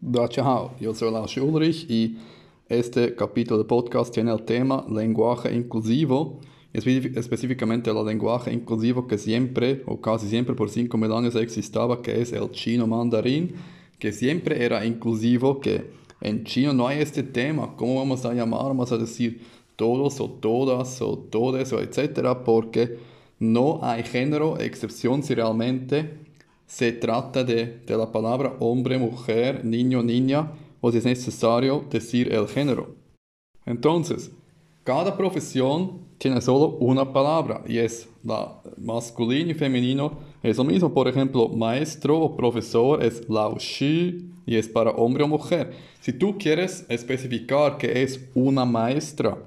Da io sono Lars Ulrich e este capítulo del podcast tiene el tema lenguaje inclusivo, específicamente el lenguaje inclusivo que siempre o casi siempre por cinco mil años existaba, que es el chino mandarín, que siempre era inclusivo, que en chino no hay este tema, ¿cómo vamos a llamar? Vamos a decir todos o todas o todes o etcétera, porque no hay género, excepción si realmente se trata de, de la palabra hombre, mujer, niño, niña, o si es necesario decir el género. Entonces, cada profesión tiene solo una palabra y es la masculino y femenino es lo mismo. Por ejemplo, maestro o profesor es lao shi y es para hombre o mujer. Si tú quieres especificar que es una maestra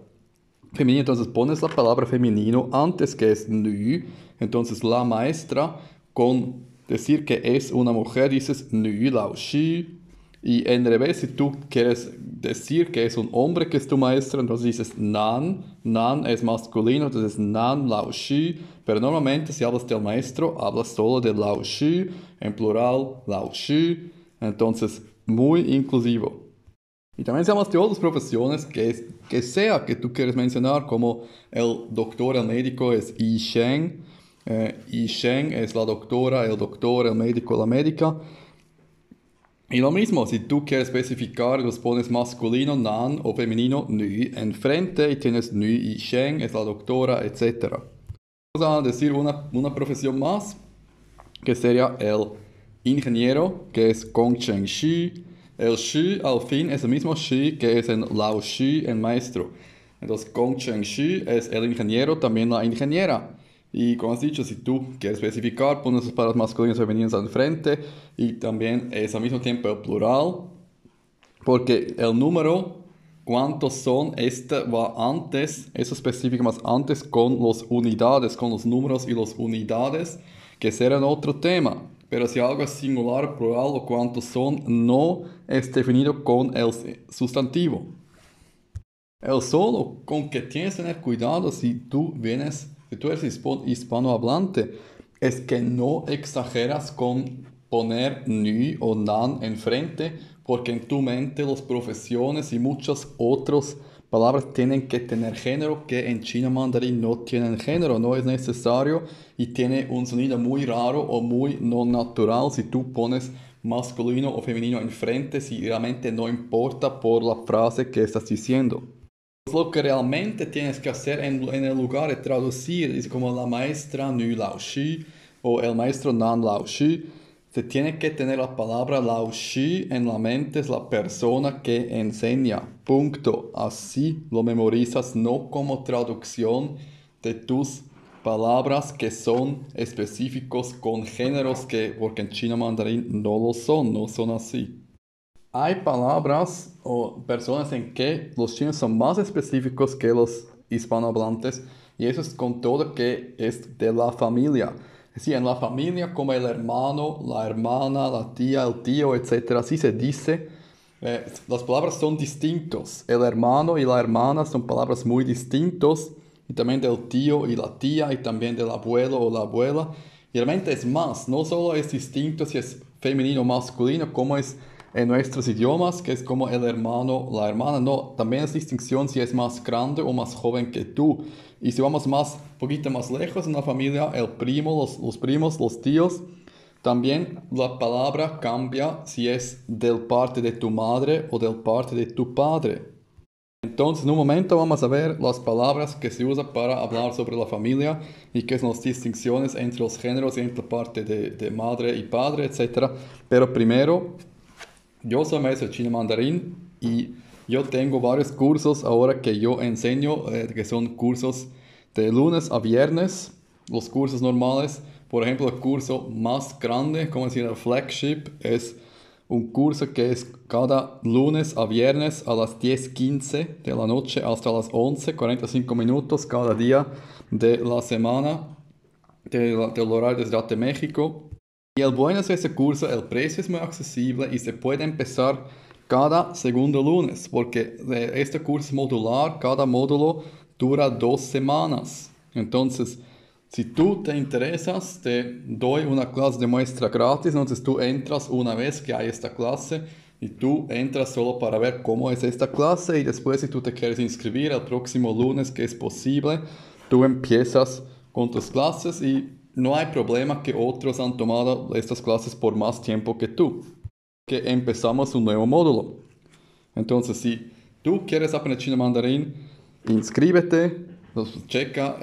femenina, entonces pones la palabra femenino antes que es nu. Entonces la maestra con decir que es una mujer dices nu lao shi. Y en revés, si tú quieres decir que es un hombre que es tu maestro, entonces dices nan, nan es masculino, entonces nan lao shi, pero normalmente si hablas del maestro, hablas solo de lao shi, en plural lao shi, entonces muy inclusivo. Y también se de otras profesiones que, que sea que tú quieres mencionar, como el doctor, el médico es Yi Sheng, eh, Yi Sheng es la doctora, el doctor, el médico, la médica, y lo mismo, si tú quieres especificar, los pones masculino, nan o femenino, nu enfrente y tienes nu y sheng, es la doctora, etc. Vamos a decir una, una profesión más, que sería el ingeniero, que es Gong Cheng Shi. El Shi al fin es el mismo Shi que es en Lao Shi, en maestro. Entonces Gong Cheng Shi es el ingeniero, también la ingeniera. Y como has dicho, si tú quieres especificar, pones las palabras masculinas y femeninas al frente y también es al mismo tiempo el plural, porque el número, cuántos son, este va antes, eso específico más antes con las unidades, con los números y las unidades, que serán otro tema. Pero si algo es singular, plural o cuántos son, no es definido con el sustantivo. El solo, con que tienes que tener cuidado si tú vienes si tú eres hispanohablante, es que no exageras con poner ni o nan enfrente, porque en tu mente las profesiones y muchas otras palabras tienen que tener género que en chino mandarín no tienen género, no es necesario y tiene un sonido muy raro o muy no natural si tú pones masculino o femenino enfrente, si realmente no importa por la frase que estás diciendo. Lo que realmente tienes que hacer en, el lugar de traducir es como la maestra Nu Lao Shi o el maestro Nan Lao Shi. Se tiene que tener la palabra Lao Shi en la mente, es la persona que enseña. Punto. Así lo memorizas, no como traducción de tus palabras que son específicos con géneros que, porque en chino mandarín no lo son, no son así. Hay palabras o personas en que los chinos son más específicos que los hispanohablantes y eso es con todo que es de la familia. Sí, en la familia como el hermano, la hermana, la tía, el tío, etc. Así se dice. Eh, las palabras son distintos. El hermano y la hermana son palabras muy distintos. Y también del tío y la tía y también del abuelo o la abuela. Y realmente es más. No solo es distinto si es femenino o masculino, como es en nuestros idiomas, que es como el hermano, la hermana, no, también es distinción si es más grande o más joven que tú. Y si vamos más, poquito más lejos en la familia, el primo, los, los primos, los tíos, también la palabra cambia si es del parte de tu madre o del parte de tu padre. Entonces, en un momento vamos a ver las palabras que se usan para hablar sobre la familia y qué son las distinciones entre los géneros y entre parte de, de madre y padre, etc. Pero primero yo soy maestro de chino mandarín y yo tengo varios cursos ahora que yo enseño, eh, que son cursos de lunes a viernes, los cursos normales. Por ejemplo, el curso más grande, como decir, el flagship, es un curso que es cada lunes a viernes a las 10.15 de la noche hasta las 11, 45 minutos cada día de la semana del horario de México. Y el bueno es ese curso, el precio es muy accesible y se puede empezar cada segundo lunes, porque este curso modular, cada módulo dura dos semanas. Entonces, si tú te interesas, te doy una clase de muestra gratis, entonces tú entras una vez que hay esta clase, y tú entras solo para ver cómo es esta clase y después si tú te quieres inscribir el próximo lunes que es posible, tú empiezas con tus clases y no hay problema que otros han tomado estas clases por más tiempo que tú. Que empezamos un nuevo módulo. Entonces, si tú quieres aprender chino mandarín, inscríbete, checa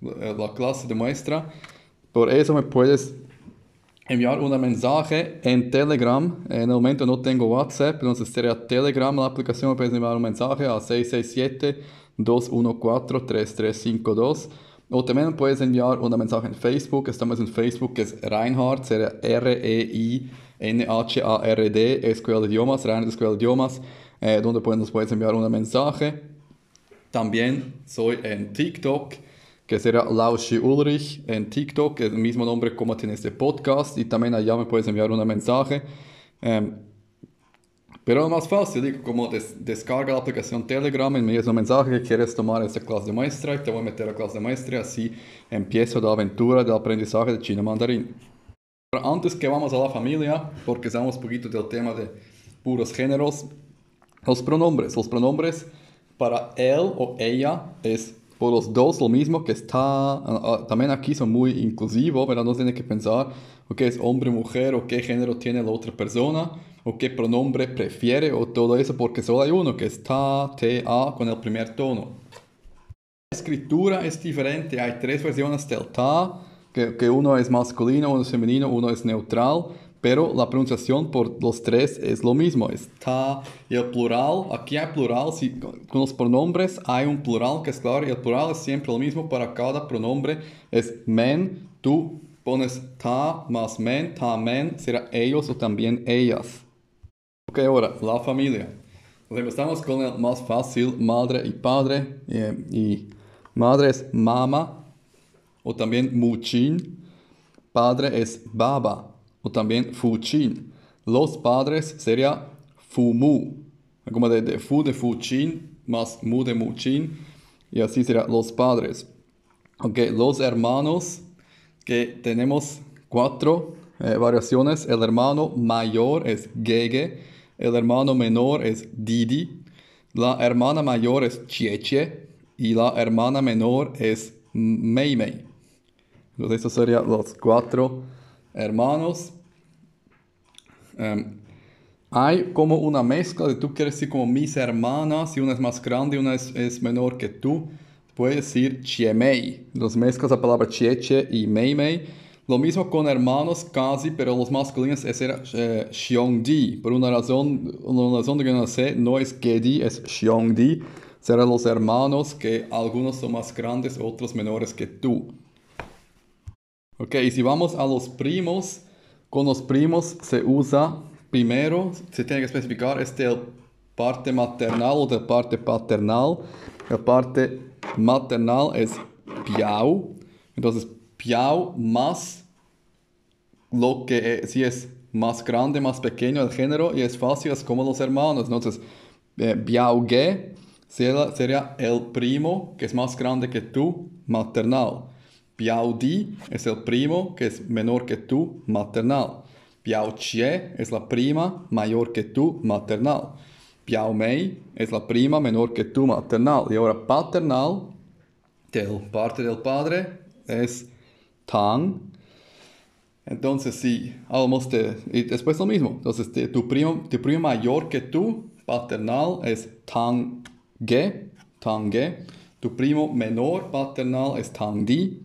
la clase de muestra. Por eso me puedes enviar un mensaje en Telegram. En el momento no tengo WhatsApp, entonces sería Telegram la aplicación. Me puedes enviar un mensaje a 667-214-3352. O también puedes enviar un mensaje en Facebook. Estamos en Facebook, que es Reinhardt, sería R-E-I-N-H-A-R-D, Escuela de Idiomas, Reinhardt Escuela de Idiomas, eh, donde puedes, puedes enviar un mensaje. También soy en TikTok que será Laushi Ulrich en TikTok, el mismo nombre como tiene este podcast, y también allá me puedes enviar un mensaje. Um, pero más fácil, como des descarga la aplicación Telegram, envías un mensaje que quieres tomar esta clase de maestra y te voy a meter a clase de maestra, así empiezo la aventura del aprendizaje de chino mandarín. Pero antes que vamos a la familia, porque sabemos un poquito del tema de puros géneros, los pronombres. Los pronombres para él o ella es por los dos lo mismo que está, ah, ah, también aquí son muy inclusivos, pero no tiene que pensar o qué es hombre, mujer, o qué género tiene la otra persona, o qué pronombre prefiere, o todo eso, porque solo hay uno que está ta, con el primer tono. La escritura es diferente, hay tres versiones del ta, que, que uno es masculino, uno es femenino, uno es neutral, pero la pronunciación por los tres es lo mismo, está y el plural, aquí hay plural, si, con los pronombres hay un plural que es claro, y el plural es siempre lo mismo para cada pronombre, es men, tú pones ta más men, ta men, será ellos o también ellas. Ok, ahora, la familia. empezamos con el más fácil, madre y padre, y, y madre es mama, o también muchin, padre es baba, o también Fuchin. Los padres sería Fumu, como de, de Fu de Fuchin más Mu de Muchin, y así sería los padres. Ok, los hermanos, que tenemos cuatro eh, variaciones. El hermano mayor es Gege, el hermano menor es Didi, la hermana mayor es Cheche y la hermana menor es Meimei. Entonces, estos serían los cuatro hermanos. Em, hay como una mezcla de tú quieres decir como mis hermanas y una es más grande y una es, menor que tú. Puedes decir chiemei. Los mezclas la palabra chieche y meimei. Lo mismo con hermanos casi, pero los masculinos es eh, xiongdi. Por una razón, una razón que no sé, no es gedi, es xiongdi. Serán los hermanos que algunos son más grandes, otros menores que tú. Ok, y si vamos a los primos, con los primos se usa primero, se tiene que especificar este parte maternal o de parte paternal. La parte maternal es piau. Entonces, piau más lo que si es más grande, más pequeño el género y es fácil, es como los hermanos. Entonces, eh, ge sería, el primo que es más grande que tú, maternal. Piao Di es el primo que es menor que tú, maternal. Piao Chie es la prima mayor que tú, maternal. Piao Mei es la prima menor que tú, maternal. Y ahora paternal, del parte del padre, es Tang. Entonces, si hablamos de... Y después lo mismo. Entonces, tu, primo, tu primo mayor que tú, paternal, es Tang Ge. Tang Ge. Tu primo menor paternal es Tang Di.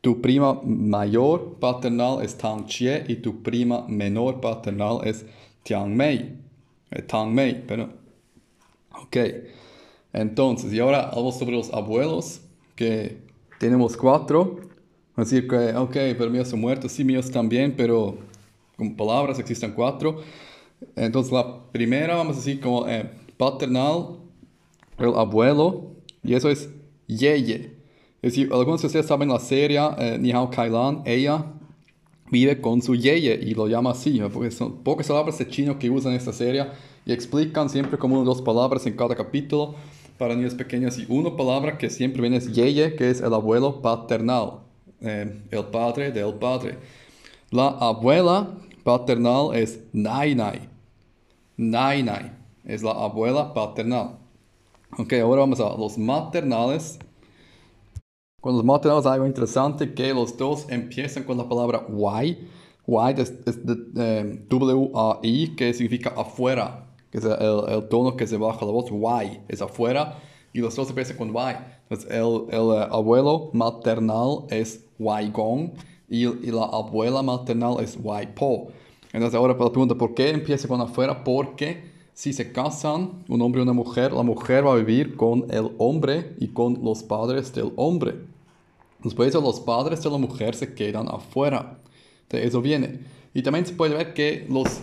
Tu prima mayor paternal es Tang Chie y tu prima menor paternal es Tiang Mei. Eh, Tang Mei, pero... Ok. Entonces, y ahora hablamos sobre los abuelos, que tenemos cuatro. Así que, ok, pero míos son muertos, sí, míos también, pero con palabras existen cuatro. Entonces, la primera, vamos a decir como eh, paternal, el abuelo, y eso es yeye. Es decir, algunos de ustedes saben la serie eh, Nihao Kailan, ella vive con su yeye y lo llama así, porque son pocas palabras de chino que usan esta serie y explican siempre como una o dos palabras en cada capítulo para niños pequeños y una palabra que siempre viene es yeye, que es el abuelo paternal, eh, el padre del padre. La abuela paternal es nai nai. Nein, nein. Es la abuela paternal. Ok, ahora vamos a los maternales. Con los maternales hay algo interesante que los dos empiezan con la palabra Y. Y es, es de, eh, W-A-I, que significa afuera, que es el, el, tono que se baja la voz. Y es afuera y los dos empiezan con Y. Entonces, el, el uh, abuelo maternal es Gong y, y, la abuela maternal es Po. Entonces, ahora la pregunta, ¿por qué empieza con afuera? Porque si se casan un hombre y una mujer, la mujer va a vivir con el hombre y con los padres del hombre. Después los padres de la mujer se quedan afuera. De eso viene. Y también se puede ver que los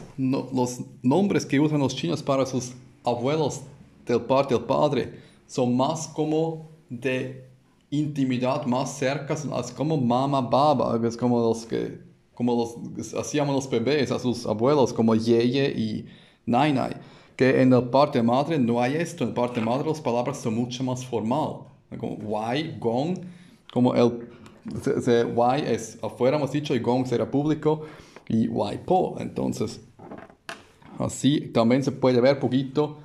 nombres que usan los chinos para sus abuelos del parte del padre son más como de intimidad, más cerca, es como mama baba, es como los que como los hacíamos los bebés a sus abuelos, como yeye y nai que en la parte madre no hay esto, en la parte madre las palabras son mucho más formal, como why, gong, como el se, es afuera hemos dicho y gong será público y why po, entonces así también se puede ver poquito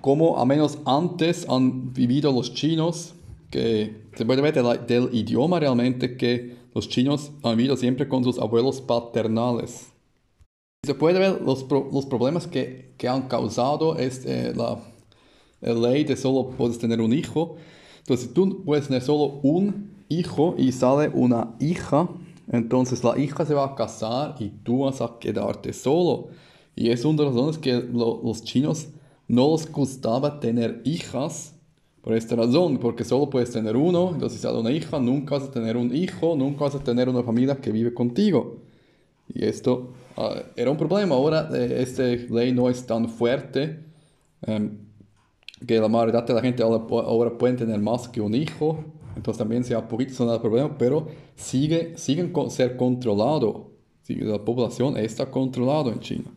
como a menos antes han vivido los chinos, que se puede ver del, idioma realmente que los chinos han vivido siempre con sus abuelos paternales. Se puede ver los, los problemas que, que, han causado este, la, la ley de solo puedes tener un hijo. Entonces, tú puedes tener solo un hijo y sale una hija, entonces la hija se va a casar y tú vas a quedarte solo. Y es una de las razones que los chinos no les gustaba tener hijas por esta razón, porque solo puedes tener uno, entonces sale una hija, nunca vas a tener un hijo, nunca vas a tener una familia que vive contigo. Y esto uh, era un problema. Ahora eh, esta ley no es tan fuerte um, que la mayoría de la gente ahora, ahora puede tener más que un hijo. Entonces también sea poquito el problema, pero sigue, siguen con ser controlado. La población está controlado en China.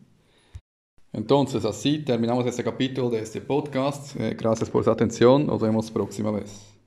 Entonces, así terminamos este capítulo de este podcast. Eh, gracias por su atención. Nos vemos próxima vez.